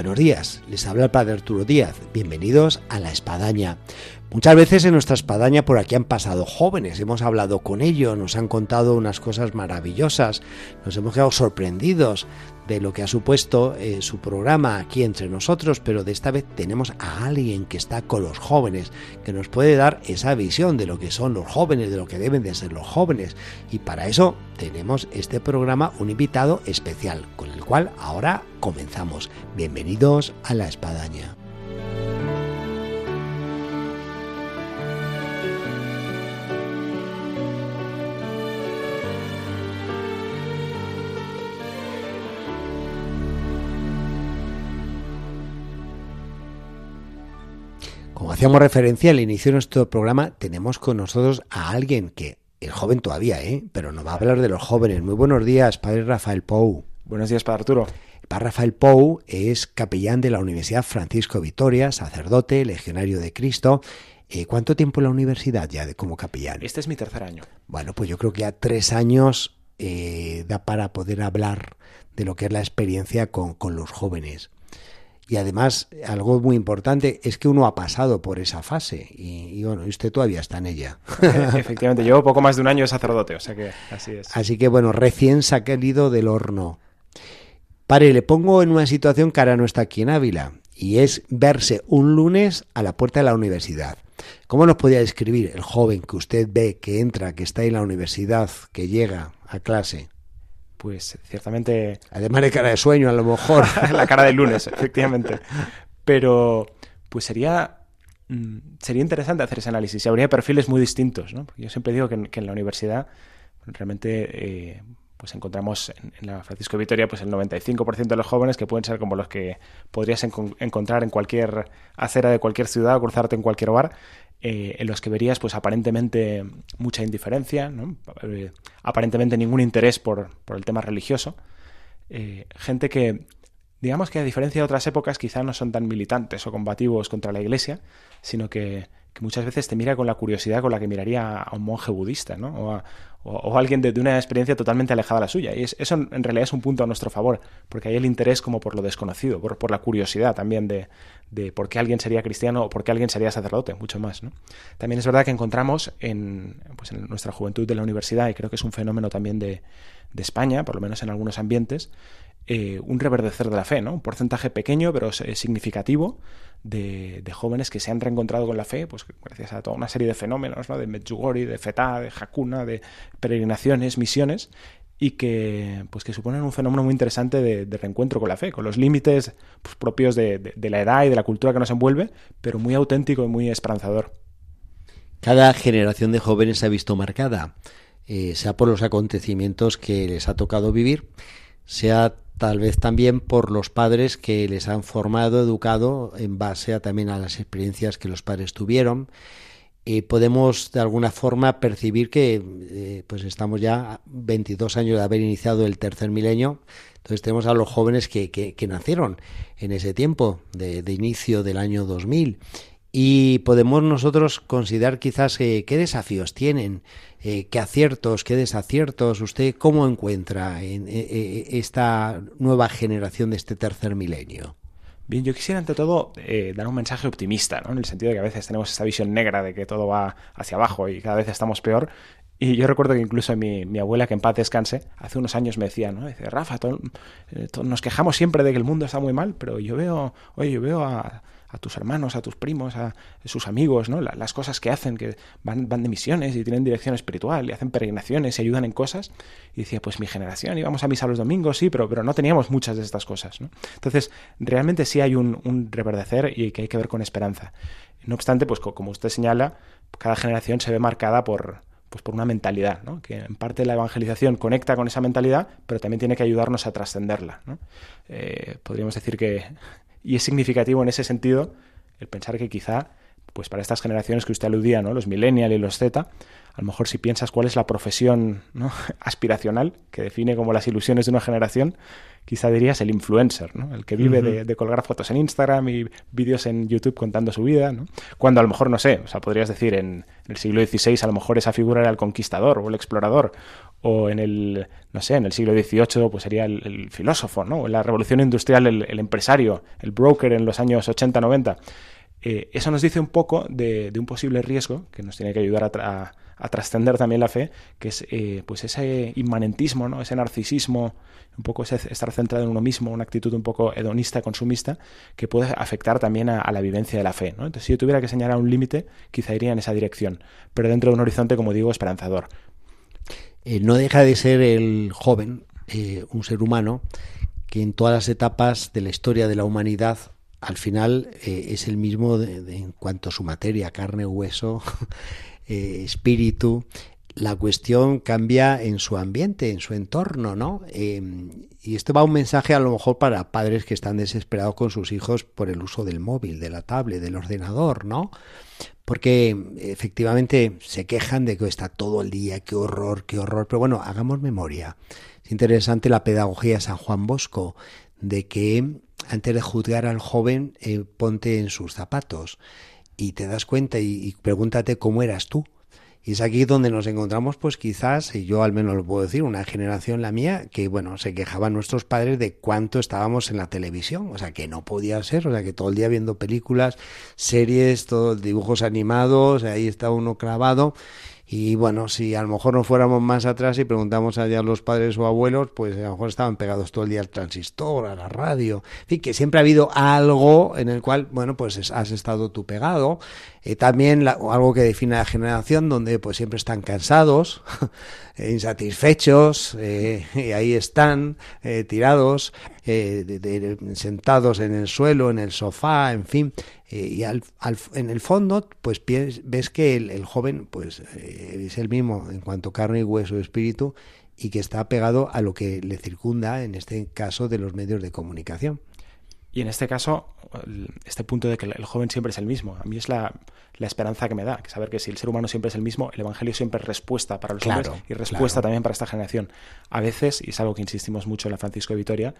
Buenos días. Les habla el Padre Arturo Díaz. Bienvenidos a La Espadaña. Muchas veces en nuestra espadaña por aquí han pasado jóvenes, hemos hablado con ellos, nos han contado unas cosas maravillosas, nos hemos quedado sorprendidos de lo que ha supuesto eh, su programa aquí entre nosotros, pero de esta vez tenemos a alguien que está con los jóvenes, que nos puede dar esa visión de lo que son los jóvenes, de lo que deben de ser los jóvenes. Y para eso tenemos este programa un invitado especial, con el cual ahora comenzamos. Bienvenidos a la espadaña. Hacíamos referencia al inicio de nuestro programa, tenemos con nosotros a alguien que es joven todavía, ¿eh? pero nos va a hablar de los jóvenes. Muy buenos días, padre Rafael Pou. Buenos días, padre Arturo. El padre Rafael Pou es capellán de la Universidad Francisco Vitoria, sacerdote, legionario de Cristo. Eh, ¿Cuánto tiempo en la universidad ya de, como capellán? Este es mi tercer año. Bueno, pues yo creo que ya tres años eh, da para poder hablar de lo que es la experiencia con, con los jóvenes. Y además, algo muy importante es que uno ha pasado por esa fase y, y bueno, usted todavía está en ella. Efectivamente, llevo poco más de un año de sacerdote, o sea que así es. Así que bueno, recién salido del horno. Pare, le pongo en una situación que ahora no está aquí en Ávila y es verse un lunes a la puerta de la universidad. ¿Cómo nos podría describir el joven que usted ve que entra, que está en la universidad, que llega a clase? Pues ciertamente... Además de cara de sueño, a lo mejor. la cara del lunes, efectivamente. Pero pues sería, mm, sería interesante hacer ese análisis. Y habría perfiles muy distintos, ¿no? Porque yo siempre digo que en, que en la universidad realmente... Eh, pues encontramos en, en, la Francisco de Vitoria pues el 95% de los jóvenes que pueden ser como los que podrías en, encontrar en cualquier acera de cualquier ciudad o cruzarte en cualquier bar, eh, en los que verías pues aparentemente mucha indiferencia, ¿no? eh, aparentemente ningún interés por, por el tema religioso, eh, gente que digamos que a diferencia de otras épocas quizá no son tan militantes o combativos contra la iglesia, sino que, muchas veces te mira con la curiosidad con la que miraría a un monje budista, ¿no? O a, o, alguien de, de, una experiencia totalmente alejada de la suya. Y es, eso en realidad es un punto a nuestro favor, porque hay el interés como por lo desconocido, por, por la curiosidad también de, de, por qué alguien sería cristiano o por qué alguien sería sacerdote, mucho más. ¿no? También es verdad que encontramos en, pues en nuestra juventud de la universidad, y creo que es un fenómeno también de, de España, por lo menos en algunos ambientes, eh, un reverdecer de la fe, ¿no? Un porcentaje pequeño pero significativo de, jóvenes que se han reencontrado con la fe, pues gracias a toda una serie de fenómenos, ¿no? De Medjugorje, de Fetá, de Hakuna, de peregrinaciones, misiones, y que, pues que suponen un fenómeno muy interesante de, de reencuentro con la fe, con los límites pues, propios de la edad y de la cultura que nos envuelve, pero muy auténtico y muy esperanzador. Cada generación de jóvenes se ha visto marcada, eh, sea por los acontecimientos que les ha tocado vivir, sea tal vez también por los padres que les han formado, educado en base a, también a las experiencias que los padres tuvieron. Y podemos de alguna forma percibir que eh, pues estamos ya 22 años de haber iniciado el tercer milenio. Entonces tenemos a los jóvenes que, que, que nacieron en ese tiempo de, de, inicio del año 2000 y podemos nosotros considerar quizás eh, qué desafíos tienen, eh, qué aciertos, qué desaciertos, usted cómo encuentra en, eh, esta nueva generación de este tercer milenio. Bien, yo quisiera ante todo dar un mensaje optimista, ¿no? en el sentido de que a veces tenemos esta visión negra de que todo va hacia abajo y cada vez estamos peor. Y yo recuerdo que incluso mi, mi abuela, que en paz descanse, hace unos años me decía, ¿no? Dice, Rafa, eh, nos quejamos siempre de que el mundo está muy mal, pero yo veo, oye, yo veo a, a tus hermanos, a tus primos, a sus amigos, ¿no? Las cosas que hacen, que van, van de misiones y tienen dirección espiritual y hacen peregrinaciones y ayudan en cosas. Y decía, pues mi generación íbamos a misa los domingos, sí, pero, pero no teníamos muchas de estas cosas, ¿no? Entonces, realmente sí hay un, un reverdecer y que hay que ver con esperanza. No obstante, pues como usted señala, cada generación se ve marcada por, pues por una mentalidad, ¿no? que en parte la evangelización conecta con esa mentalidad, pero también tiene que ayudarnos a trascenderla. ¿no? Eh, podríamos decir que, y es significativo en ese sentido, el pensar que quizá pues para estas generaciones que usted aludía, ¿no? Los millennial y los Z, a lo mejor si piensas cuál es la profesión aspiracional que define como las ilusiones de una generación, quizá dirías el influencer, ¿no? el que vive de, colgar fotos en Instagram y vídeos en YouTube contando su vida, ¿no? cuando a lo mejor, no sé, o sea, podrías decir en, el siglo XVI a lo mejor esa figura era el conquistador o el explorador, o en el, no sé, en el siglo XVIII pues sería el, filósofo, ¿no? en la revolución industrial el, empresario, el broker en los años 80-90. Eh, eso nos dice un poco de, un posible riesgo que nos tiene que ayudar a, trascender también la fe, que es eh, pues ese inmanentismo, ¿no? ese narcisismo, un poco ese estar centrado en uno mismo, una actitud un poco hedonista, consumista, que puede afectar también a, la vivencia de la fe. Entonces, si yo tuviera que señalar un límite, quizá iría en esa dirección, pero dentro de un horizonte, como digo, esperanzador. Eh, no deja de ser el joven un ser humano que en todas las etapas de la historia de la humanidad al final es el mismo en cuanto a su materia, carne, hueso, Eh, espíritu, la cuestión cambia en su ambiente, en su entorno, ¿no? Em, y esto va un mensaje a lo mejor para padres que están desesperados con sus hijos por el uso del móvil, de la tablet, del ordenador, ¿no? Porque efectivamente se quejan de que está todo el día, qué horror, qué horror. Pero bueno, hagamos memoria. Es interesante la pedagogía de San Juan Bosco, de que antes de juzgar al joven, eh, ponte en sus zapatos y te das cuenta y, pregúntate cómo eras tú. Y es aquí donde nos encontramos, pues quizás, y yo al menos lo puedo decir, una generación, la mía, que bueno, se quejaban nuestros padres de cuánto estábamos en la televisión, o sea, que no podía ser, o sea, que todo el día viendo películas, series, todos dibujos animados, ahí está uno clavado, y bueno, si a lo mejor no fuéramos más atrás y preguntamos allá a los padres o abuelos, pues a lo mejor estaban pegados todo el día al transistor, a la radio. En fin, que siempre ha habido algo en el cual, bueno, pues has estado tú pegado. Eh, también algo que define la generación donde pues siempre están cansados, insatisfechos, eh, y ahí están eh, tirados, sentados en el suelo, en el sofá, en fin. Eh, y al, en el fondo, pues ves que el, joven pues eh, es el mismo en cuanto carne y hueso espíritu y que está pegado a lo que le circunda, en este caso, de los medios de comunicación. Y en este caso, este punto de que el joven siempre es el mismo, a mí es la, esperanza que me da, que saber que si el ser humano siempre es el mismo, el Evangelio siempre es respuesta para los hombres y respuesta también para esta generación. A veces, y es algo que insistimos mucho en la Francisco de Vitoria,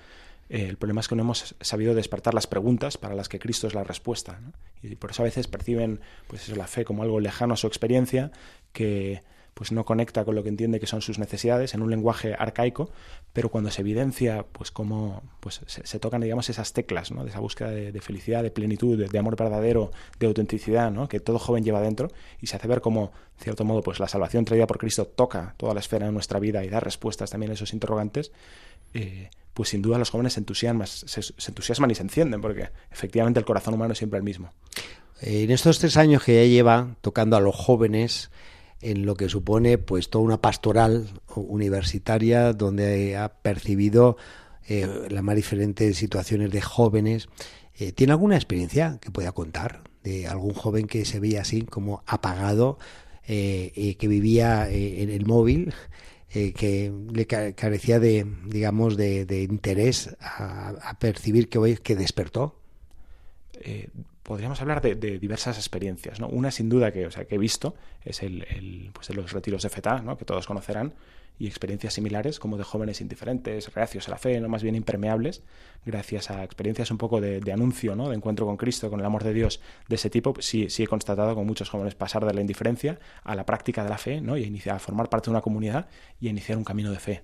eh, el problema es que no hemos sabido despertar las preguntas para las que Cristo es la respuesta. Y por eso a veces perciben pues la fe como algo lejano a su experiencia, que pues no conecta con lo que entiende que son sus necesidades en un lenguaje arcaico, pero cuando se evidencia pues cómo pues se, tocan digamos esas teclas ¿no? de esa búsqueda de, felicidad, de plenitud, de, amor verdadero, de autenticidad, ¿no? que todo joven lleva dentro y se hace ver como de cierto modo pues la salvación traída por Cristo toca toda la esfera de nuestra vida y da respuestas también a esos interrogantes. Eh, pues sin duda los jóvenes se entusiasman, se, entusiasman y se encienden, porque efectivamente el corazón humano es siempre el mismo. En estos tres años que ya lleva tocando a los jóvenes, en lo que supone pues toda una pastoral universitaria donde ha percibido eh, las más diferentes situaciones de jóvenes. Eh, ¿Tiene alguna experiencia que pueda contar de algún joven que se veía así como apagado, eh, que vivía en el móvil eh, que le carecía de, digamos, de, interés a, percibir que hoy que despertó? Podríamos hablar de, diversas experiencias. ¿no? Una, sin duda, que, o sea, que he visto es el, el pues, los retiros de FETA, ¿no? que todos conocerán, y experiencias similares como de jóvenes indiferentes, reacios a la fe, no más bien impermeables, gracias a experiencias un poco de, anuncio, ¿no? de encuentro con Cristo, con el amor de Dios de ese tipo, sí, sí he constatado con muchos jóvenes pasar de la indiferencia a la práctica de la fe ¿no? y a, iniciar, a formar parte de una comunidad y a iniciar un camino de fe.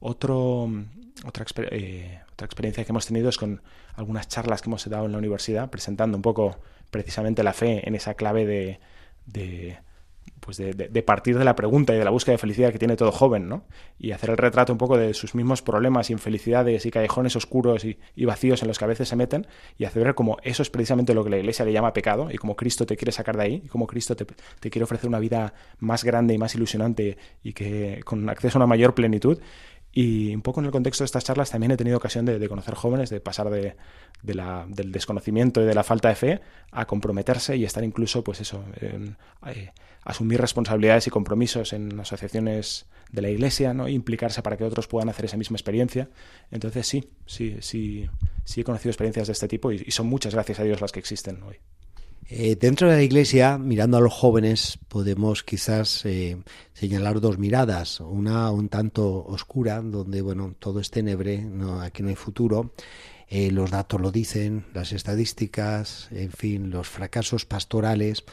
Otro, otra, eh, otra experiencia que hemos tenido es con algunas charlas que hemos dado en la universidad, presentando un poco precisamente la fe en esa clave de pues de, partir de la pregunta y de la búsqueda de felicidad que tiene todo joven, ¿no? Y hacer el retrato un poco de sus mismos problemas, infelicidades y callejones oscuros y, vacíos en los que a veces se meten y hacer ver como eso es precisamente lo que la iglesia le llama pecado y como Cristo te quiere sacar de ahí y como Cristo te, quiere ofrecer una vida más grande y más ilusionante y que con acceso a una mayor plenitud. Y un poco en el contexto de estas charlas también he tenido ocasión de, conocer jóvenes, de pasar de, la, del desconocimiento y de la falta de fe a comprometerse y estar incluso, pues eso, en, eh, asumir responsabilidades y compromisos en asociaciones de la iglesia, ¿no? implicarse para que otros puedan hacer esa misma experiencia. Entonces sí, sí, sí, sí he conocido experiencias de este tipo y, son muchas, gracias a Dios, las que existen hoy. Eh, dentro de la iglesia, mirando a los jóvenes, podemos quizás eh, señalar dos miradas. Una un tanto oscura, donde bueno, todo es tenebre, no, aquí no hay futuro. Eh, los datos lo dicen, las estadísticas, en fin, los fracasos pastorales.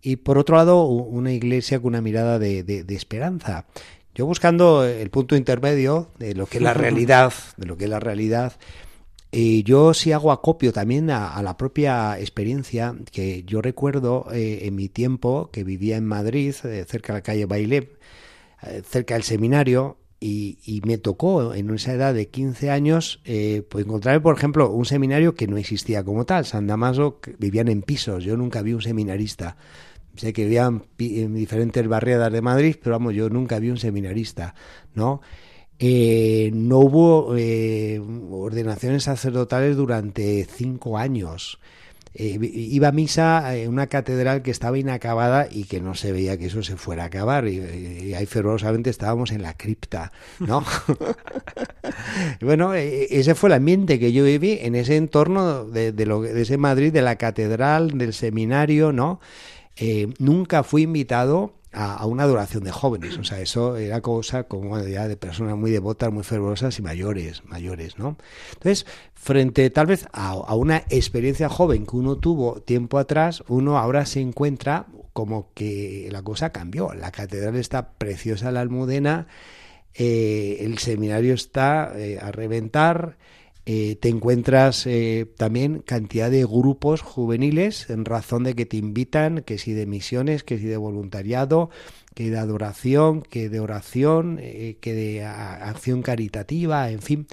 Y por otro lado, una iglesia con una mirada de, de esperanza. Yo buscando el punto intermedio de lo que es la realidad, de lo que es la realidad, y yo sí hago acopio también a, la propia experiencia que yo recuerdo eh, en mi tiempo que vivía en Madrid, eh, cerca de la calle Bailé, eh, cerca del seminario, y, me tocó en esa edad de 15 años pues encontrarme, por ejemplo, un seminario que no existía como tal. San Damaso vivían en pisos, yo nunca vi un seminarista. Sé que vivían en diferentes barriadas de Madrid, pero vamos, yo nunca vi un seminarista, ¿no? Eh, no hubo eh, ordenaciones sacerdotales durante cinco años. Eh, iba a misa en una catedral que estaba inacabada y que no se veía que eso se fuera a acabar. Y, ahí fervorosamente estábamos en la cripta, ¿no? bueno, ese fue el ambiente que yo viví en ese entorno de, lo, de ese Madrid, de la catedral, del seminario, ¿no? nunca fui invitado a, una adoración de jóvenes. O sea, eso era cosa como ya de personas muy devotas, muy fervorosas y mayores, mayores, ¿no? Entonces, frente tal vez a, una experiencia joven que uno tuvo tiempo atrás, uno ahora se encuentra como que la cosa cambió. La catedral está preciosa, la almudena, eh, el seminario está eh, a reventar. Eh, te encuentras eh, también cantidad de grupos juveniles en razón de que te invitan, que si de misiones, que si de voluntariado, que de adoración, que de oración, eh, que de acción caritativa, en fin.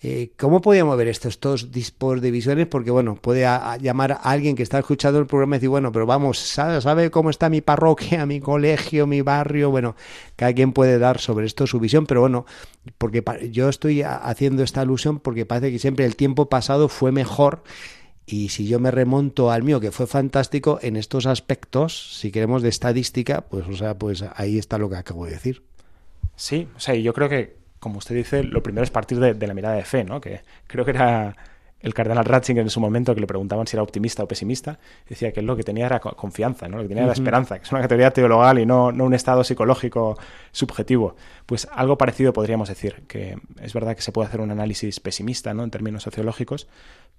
Eh, ¿Cómo podíamos ver estos dos tipos de visiones? Porque, bueno, puede llamar a alguien que está escuchando el programa y decir, bueno, pero vamos, ¿sabe, cómo está mi parroquia, mi colegio, mi barrio? Bueno, cada quien puede dar sobre esto su visión, pero bueno, porque yo estoy haciendo esta alusión porque parece que siempre el tiempo pasado fue mejor y si yo me remonto al mío, que fue fantástico, en estos aspectos, si queremos de estadística, pues, o sea, pues ahí está lo que acabo de decir. Sí, o sea, yo creo que como usted dice, lo primero es partir de, la mirada de fe, ¿no? Que creo que era el cardenal Ratzinger en su momento que le preguntaban si era optimista o pesimista, decía que lo que tenía era confianza, ¿no? lo que tenía era esperanza, que es una categoría teologal y no, no un estado psicológico subjetivo. Pues algo parecido podríamos decir, que es verdad que se puede hacer un análisis pesimista ¿no? en términos sociológicos,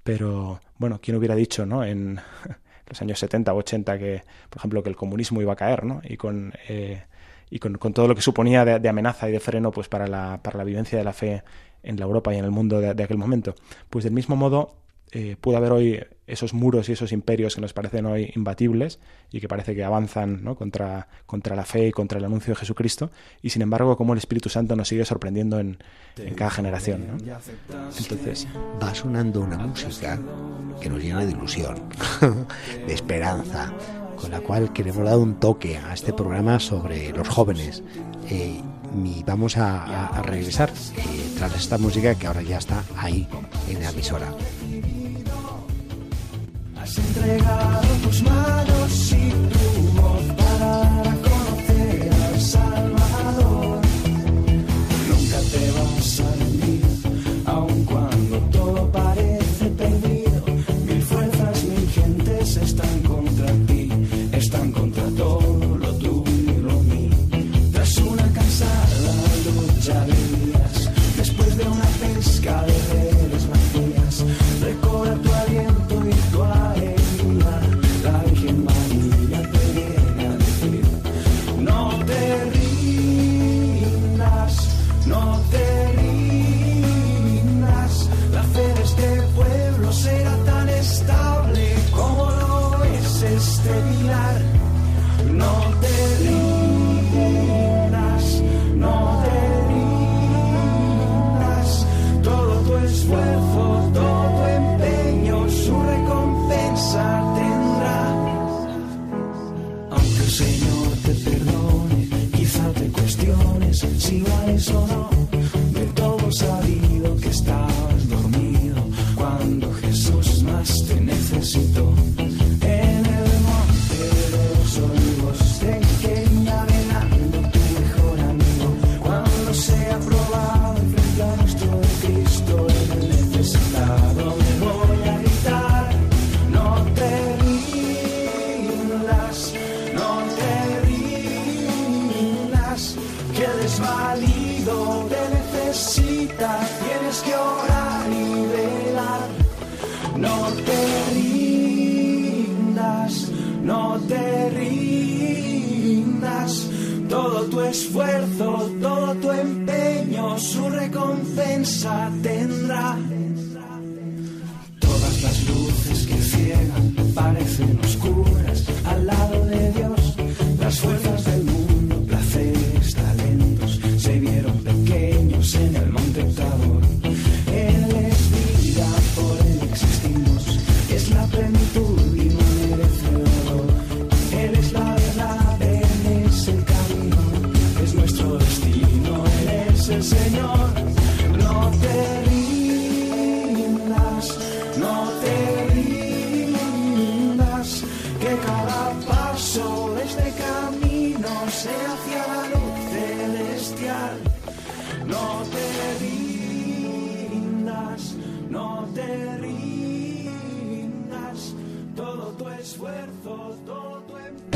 pero bueno, ¿quién hubiera dicho ¿no? en los años 70 o 80 que, por ejemplo, que el comunismo iba a caer ¿no? y con... Eh, y con, todo lo que suponía de, amenaza y de freno pues para la, para la vivencia de la fe en la Europa y en el mundo de, aquel momento. Pues del mismo modo eh, puede haber hoy esos muros y esos imperios que nos parecen hoy imbatibles y que parece que avanzan ¿no? contra, contra la fe y contra el anuncio de Jesucristo, y sin embargo como el Espíritu Santo nos sigue sorprendiendo en, en cada generación. Entonces va sonando una música que nos llena de ilusión, de esperanza, con la cual queremos dar un toque a este programa sobre los jóvenes. Eh, y vamos a, regresar eh, tras esta música que ahora ya está ahí en la emisora. Entregado tus manos y tu voz para conocer al Salvador. Nunca te vamos a Señor.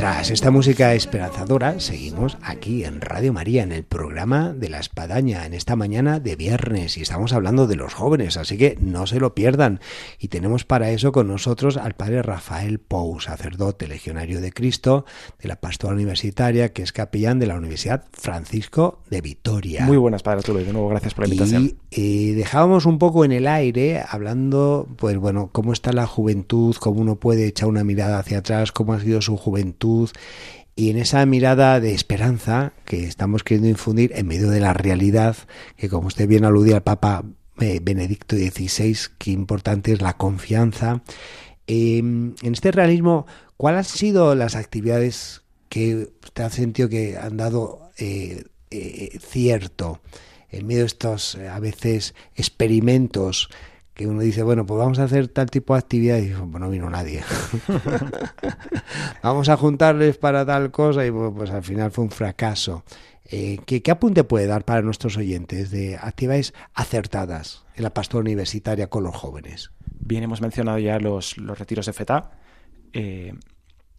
Tras esta música esperanzadora, seguimos aquí en Radio María, en el programa de la Espadaña, en esta mañana de viernes, y estamos hablando de los jóvenes, así que no se lo pierdan. Y tenemos para eso con nosotros al padre Rafael Pou, sacerdote legionario de Cristo, de la Pastoral Universitaria, que es capellán de la Universidad Francisco de Vitoria. Muy buenas, Padre Arturo, y de nuevo gracias por la invitación. Y eh, dejábamos un poco en el aire hablando, pues bueno, cómo está la juventud, cómo uno puede echar una mirada hacia atrás, cómo ha sido su juventud. Y en esa mirada de esperanza que estamos queriendo infundir en medio de la realidad, que como usted bien aludía al Papa eh, Benedicto XVI, qué importante es la confianza. Eh, en este realismo, ¿cuáles han sido las actividades que usted ha sentido que han dado eh, eh, cierto en medio de estos a veces experimentos que uno dice, bueno, pues vamos a hacer tal tipo de actividad y dice, pues no vino nadie. vamos a juntarles para tal cosa y pues, pues al final fue un fracaso. Eh, ¿qué, ¿Qué apunte puede dar para nuestros oyentes de actividades acertadas en la pastora universitaria con los jóvenes? Bien, hemos mencionado ya los, los retiros de FETA. Eh,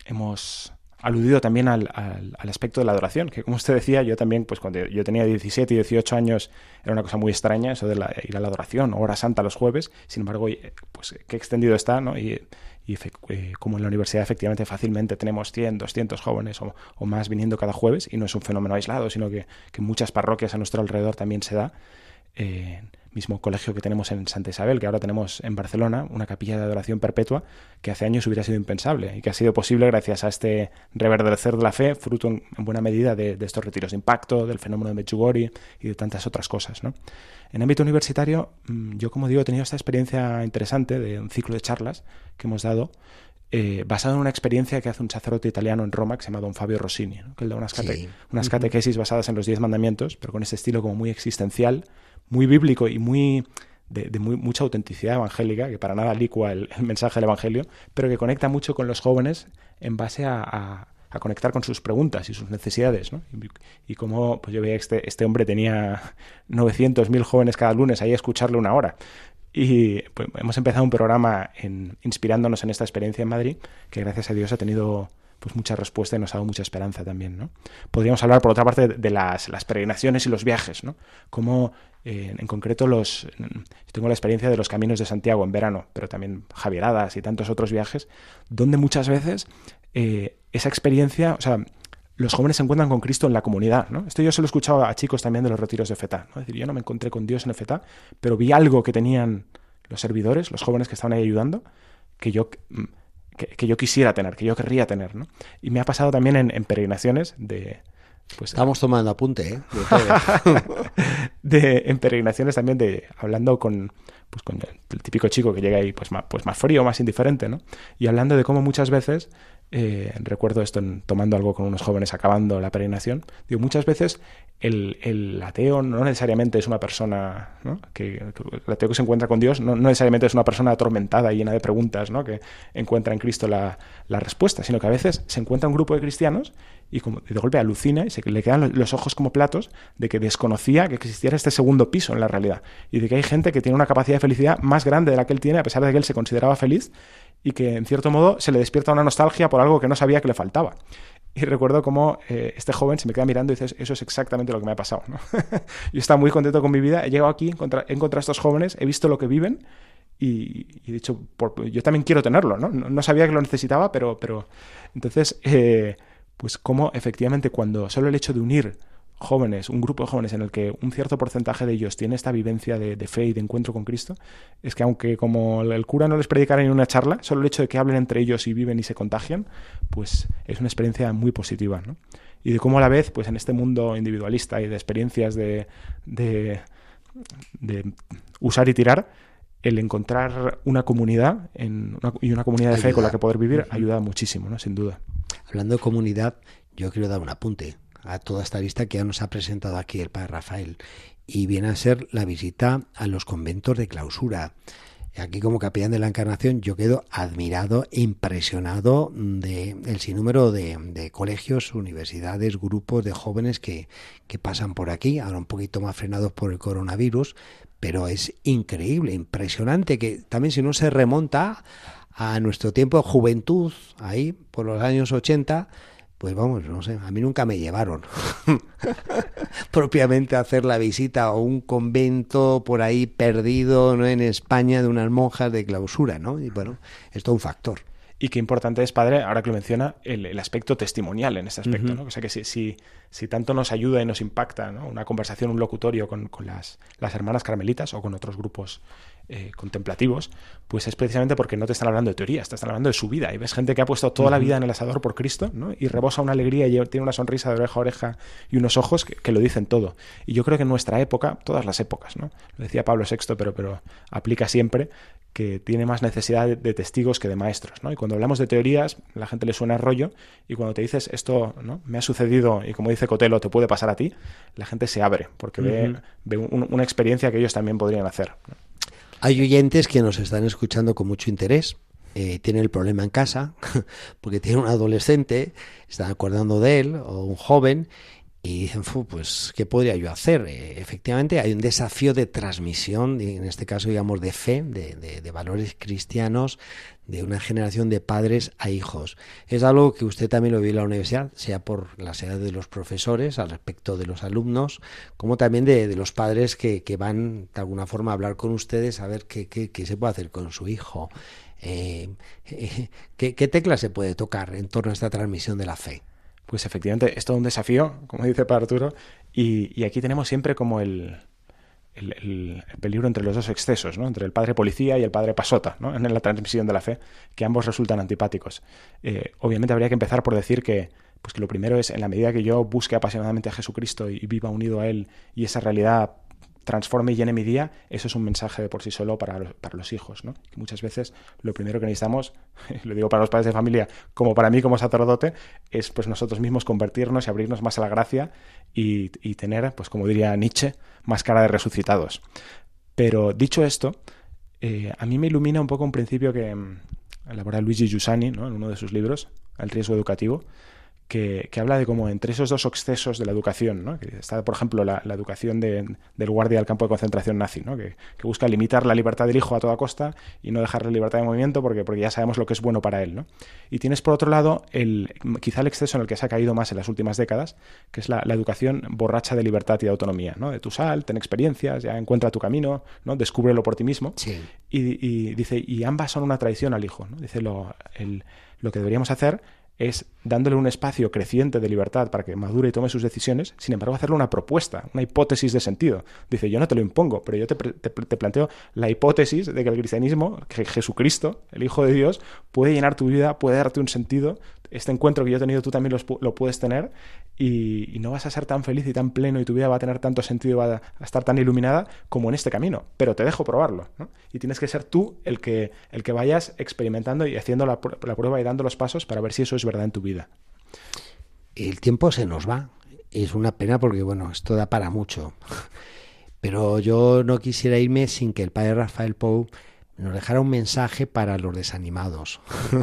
hemos aludido también al, al, aspecto de la adoración, que como usted decía, yo también, pues cuando yo tenía 17 y 18 años, era una cosa muy extraña eso de la, ir a la adoración, hora santa los jueves, sin embargo, pues qué extendido está, ¿no? Y, eh, como en la universidad efectivamente fácilmente tenemos 100, 200 jóvenes o, o, más viniendo cada jueves, y no es un fenómeno aislado, sino que, que muchas parroquias a nuestro alrededor también se da. Eh, mismo colegio que tenemos en Santa Isabel, que ahora tenemos en Barcelona, una capilla de adoración perpetua que hace años hubiera sido impensable y que ha sido posible gracias a este reverdecer de la fe, fruto en, en buena medida de, estos retiros de impacto, del fenómeno de Medjugorje y de tantas otras cosas. ¿no? En ámbito universitario, mm, yo como digo, he tenido esta experiencia interesante de un ciclo de charlas que hemos dado eh, basado en una experiencia que hace un sacerdote italiano en Roma que se llama Don Fabio Rossini, ¿no? que él da unas, cate sí. unas catequesis basadas en los diez mandamientos, pero con este estilo como muy existencial, muy bíblico y muy de, de muy, mucha autenticidad evangélica, que para nada licua el, el, mensaje del Evangelio, pero que conecta mucho con los jóvenes en base a, a, a conectar con sus preguntas y sus necesidades. ¿no? Y, y como pues yo veía que este, este hombre tenía 900.000 jóvenes cada lunes ahí a escucharle una hora. Y pues, hemos empezado un programa en, inspirándonos en esta experiencia en Madrid, que gracias a Dios ha tenido pues mucha respuesta y nos ha dado mucha esperanza también, ¿no? Podríamos hablar, por otra parte, de las, las peregrinaciones y los viajes, ¿no? Como, eh, en concreto, los... Yo tengo la experiencia de los caminos de Santiago en verano, pero también Javieradas y tantos otros viajes, donde muchas veces eh, esa experiencia, o sea, los jóvenes se encuentran con Cristo en la comunidad, ¿no? Esto yo se lo he escuchado a chicos también de los retiros de FETA, ¿no? Es decir, yo no me encontré con Dios en FETA, pero vi algo que tenían los servidores, los jóvenes que estaban ahí ayudando, que yo que, que, yo quisiera tener, que yo querría tener, ¿no? Y me ha pasado también en, en peregrinaciones de... Pues, Estamos tomando apunte, ¿eh? De, de, en peregrinaciones también de hablando con, pues con el típico chico que llega ahí pues más, pues más frío, más indiferente, ¿no? Y hablando de cómo muchas veces, eh, recuerdo esto en, tomando algo con unos jóvenes acabando la peregrinación, digo, muchas veces el, el ateo no necesariamente es una persona, ¿no? Que, el ateo que se encuentra con Dios no, no, necesariamente es una persona atormentada y llena de preguntas, ¿no? Que encuentra en Cristo la, la respuesta, sino que a veces se encuentra un grupo de cristianos y como de golpe alucina y se le quedan los ojos como platos de que desconocía que existiera este segundo piso en la realidad y de que hay gente que tiene una capacidad de felicidad más grande de la que él tiene a pesar de que él se consideraba feliz y que en cierto modo se le despierta una nostalgia por algo que no sabía que le faltaba. Y recuerdo cómo eh, este joven se me queda mirando y dice, eso es exactamente lo que me ha pasado. ¿no? Yo estaba muy contento con mi vida, he llegado aquí, he encontrado a estos jóvenes, he visto lo que viven y, he dicho, yo también quiero tenerlo, ¿no? ¿no? sabía que lo necesitaba, pero, pero entonces, eh, pues como efectivamente cuando solo el hecho de unir jóvenes, un grupo de jóvenes en el que un cierto porcentaje de ellos tiene esta vivencia de, fe y de encuentro con Cristo, es que aunque como el cura no les predicara en una charla, solo el hecho de que hablen entre ellos y viven y se contagian, pues es una experiencia muy positiva, ¿no? Y de cómo a la vez, pues en este mundo individualista y de experiencias de, de, de usar y tirar, el encontrar una comunidad en y una comunidad de fe con la que poder vivir ayuda muchísimo, ¿no? Sin duda. Hablando de comunidad, yo quiero dar un apunte a toda esta lista que ya nos ha presentado aquí el padre Rafael y viene a ser la visita a los conventos de clausura. Aquí como capellán de la Encarnación yo quedo admirado impresionado del el sinnúmero de, de, colegios, universidades, grupos de jóvenes que, que pasan por aquí, ahora un poquito más frenados por el coronavirus, pero es increíble, impresionante que también si no se remonta a nuestro tiempo de juventud, ahí por los años 80, pues vamos, no sé, a mí nunca me llevaron propiamente a hacer la visita a un convento por ahí perdido ¿no? en España de unas monjas de clausura, ¿no? Y bueno, es todo un factor. Y qué importante es, padre, ahora que lo menciona, el, aspecto testimonial en este aspecto, ¿no? O sea que si, si, si, tanto nos ayuda y nos impacta ¿no? una conversación, un locutorio con, con las, las hermanas carmelitas o con otros grupos eh, contemplativos, pues es precisamente porque no te están hablando de teoría, te están hablando de su vida. Y ves gente que ha puesto toda la vida en el asador por Cristo, ¿no? Y rebosa una alegría y tiene una sonrisa de oreja a oreja y unos ojos que, lo dicen todo. Y yo creo que en nuestra época, todas las épocas, ¿no? Lo decía Pablo VI, pero, pero aplica siempre que tiene más necesidad de, testigos que de maestros, ¿no? Y cuando hablamos de teorías, la gente le suena rollo, y cuando te dices esto, ¿no? Me ha sucedido, y como dice Cotelo, te puede pasar a ti, la gente se abre, porque ve, una experiencia que ellos también podrían hacer. Hay oyentes que nos están escuchando con mucho interés. Eh, tienen el problema en casa porque tienen un adolescente, están acordando de él, o un joven, y dicen, pues, ¿qué podría yo hacer? Eh, efectivamente, hay un desafío de transmisión, en este caso, digamos, de fe, de, de, valores cristianos, de una generación de padres a hijos. Es algo que usted también lo vio en la universidad, sea por las edades de los profesores al respecto de los alumnos, como también de, de los padres que, que, van, de alguna forma, a hablar con ustedes, a ver qué, qué, qué se puede hacer con su hijo. Eh, ¿qué, ¿Qué tecla se puede tocar en torno a esta transmisión de la fe? Pues efectivamente es todo un desafío, como dice para Arturo, y, aquí tenemos siempre como el, el, peligro entre los dos excesos, ¿no? entre el padre policía y el padre pasota, ¿no? en la transmisión de la fe, que ambos resultan antipáticos. Eh, obviamente habría que empezar por decir que, pues que lo primero es, en la medida que yo busque apasionadamente a Jesucristo y viva unido a Él, y esa realidad transforme y llene mi día, eso es un mensaje de por sí solo para los, para los hijos. ¿no? Muchas veces lo primero que necesitamos, lo digo para los padres de familia, como para mí como sacerdote, es pues nosotros mismos convertirnos y abrirnos más a la gracia y, tener, pues como diría Nietzsche, más cara de resucitados. Pero dicho esto, eh, a mí me ilumina un poco un principio que mm, elabora Luigi Giussani ¿no? en uno de sus libros, El riesgo educativo, que, habla de cómo entre esos dos excesos de la educación, ¿no? que está, por ejemplo, la, educación del guardia del campo de concentración nazi, ¿no? que, busca limitar la libertad del hijo a toda costa y no dejarle libertad de movimiento porque, porque ya sabemos lo que es bueno para él. ¿no? Y tienes, por otro lado, el, quizá el exceso en el que se ha caído más en las últimas décadas, que es la, educación borracha de libertad y de autonomía. ¿no? De tu sal, ten experiencias, ya encuentra tu camino, ¿no? descúbrelo por ti mismo. Y, dice, y ambas son una traición al hijo. ¿no? Dice, lo, lo que deberíamos hacer es dándole un espacio creciente de libertad para que madure y tome sus decisiones, sin embargo hacerle una propuesta, una hipótesis de sentido. Dice, yo no te lo impongo, pero yo te, planteo la hipótesis de que el cristianismo, que Jesucristo, el Hijo de Dios, puede llenar tu vida, puede darte un sentido, este encuentro que yo he tenido tú también lo, puedes tener y, no vas a ser tan feliz y tan pleno y tu vida va a tener tanto sentido va a estar tan iluminada como en este camino, pero te dejo probarlo. Y tienes que ser tú el que, el que vayas experimentando y haciendo la, la prueba y dando los pasos para ver si eso es verdad en tu vida. El tiempo se nos va. Es una pena porque, bueno, esto da para mucho. Pero yo no quisiera irme sin que el padre Rafael Pou nos dejara un mensaje para los desanimados.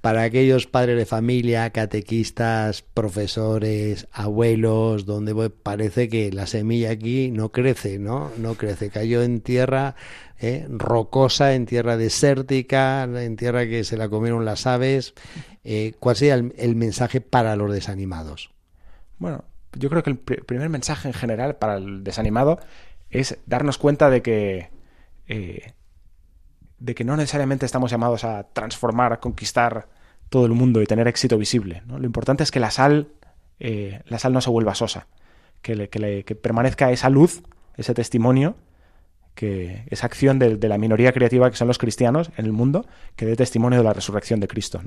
para aquellos padres de familia, catequistas, profesores, abuelos, donde parece que la semilla aquí no crece, ¿no? No crece, cayó en tierra eh, rocosa, en tierra desértica, en tierra que se la comieron las aves. Eh, ¿Cuál sería el, mensaje para los desanimados? Bueno, yo creo que el primer mensaje en general para el desanimado es darnos cuenta de que, eh, de que no necesariamente estamos llamados a transformar, conquistar todo el mundo y tener éxito visible. Lo importante es que la sal, la sal no se vuelva sosa, que, que permanezca esa luz, ese testimonio que esa acción de, la minoría creativa que son los cristianos en el mundo, que dé testimonio de la resurrección de Cristo.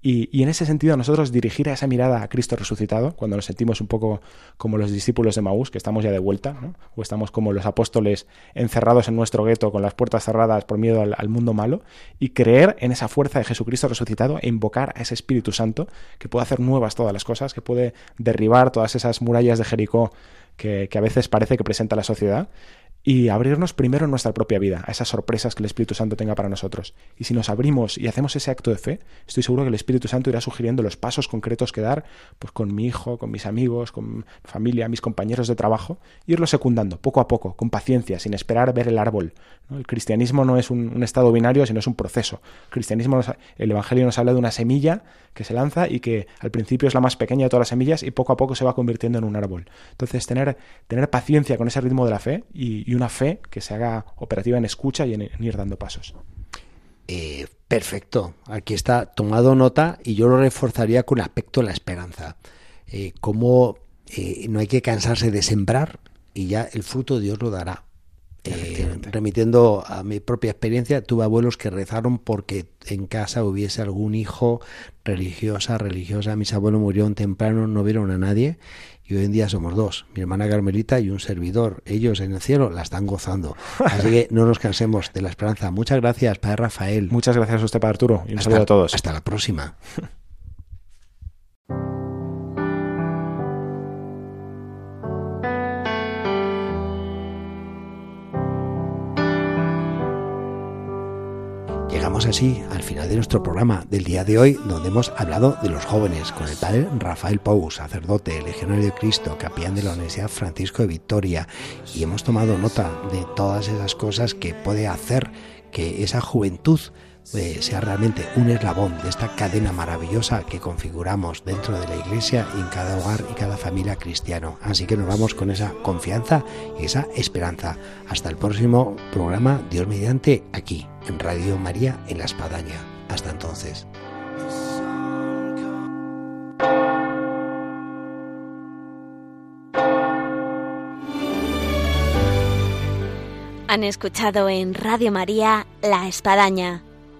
Y, en ese sentido nosotros dirigir a esa mirada a Cristo resucitado, cuando nos sentimos un poco como los discípulos de Maús, que estamos ya de vuelta, o estamos como los apóstoles encerrados en nuestro gueto con las puertas cerradas por miedo al mundo malo, y creer en esa fuerza de Jesucristo resucitado e invocar a ese Espíritu Santo que puede hacer nuevas todas las cosas, que puede derribar todas esas murallas de Jericó que, a veces parece que presenta la sociedad y abrirnos primero en nuestra propia vida a esas sorpresas que el Espíritu Santo tenga para nosotros. Y si nos abrimos y hacemos ese acto de fe, estoy seguro que el Espíritu Santo irá sugiriendo los pasos concretos que dar pues con mi hijo, con mis amigos, con mi familia, mis compañeros de trabajo, irlo secundando poco a poco, con paciencia, sin esperar ver el árbol. El cristianismo no es un, estado binario, sino es un proceso. El cristianismo, el Evangelio nos habla de una semilla que se lanza y que al principio es la más pequeña de todas las semillas y poco a poco se va convirtiendo en un árbol. Entonces, tener, tener paciencia con ese ritmo de la fe y, y una fe que se haga operativa en escucha y en, ir dando pasos. Eh, perfecto, aquí está tomado nota y yo lo reforzaría con aspecto de la esperanza. Eh, como eh, no hay que cansarse de sembrar y ya el fruto Dios lo dará. Remitiendo a mi propia experiencia, tuve abuelos que rezaron porque en casa hubiese algún hijo religiosa, religiosa. Mis abuelos murieron temprano, no vieron a nadie y hoy en día somos dos, mi hermana Carmelita y un servidor. Ellos en el cielo la están gozando. Así que no nos cansemos de la esperanza. Muchas gracias, Padre Rafael. Muchas gracias a usted, Padre Arturo. Y un saludo a todos. Hasta la próxima. Así al final de nuestro programa del día de hoy, donde hemos hablado de los jóvenes con el padre Rafael Pou, sacerdote, legionario de Cristo, capellán de la Universidad Francisco de Victoria, y hemos tomado nota de todas esas cosas que puede hacer que esa juventud eh, sea realmente un eslabón de esta cadena maravillosa que configuramos dentro de la iglesia y en cada hogar y cada familia cristiano. Así que nos vamos con esa confianza y esa esperanza. Hasta el próximo programa, Dios mediante, aquí, en Radio María, en La Espadaña. Hasta entonces. Han escuchado en Radio María La Espadaña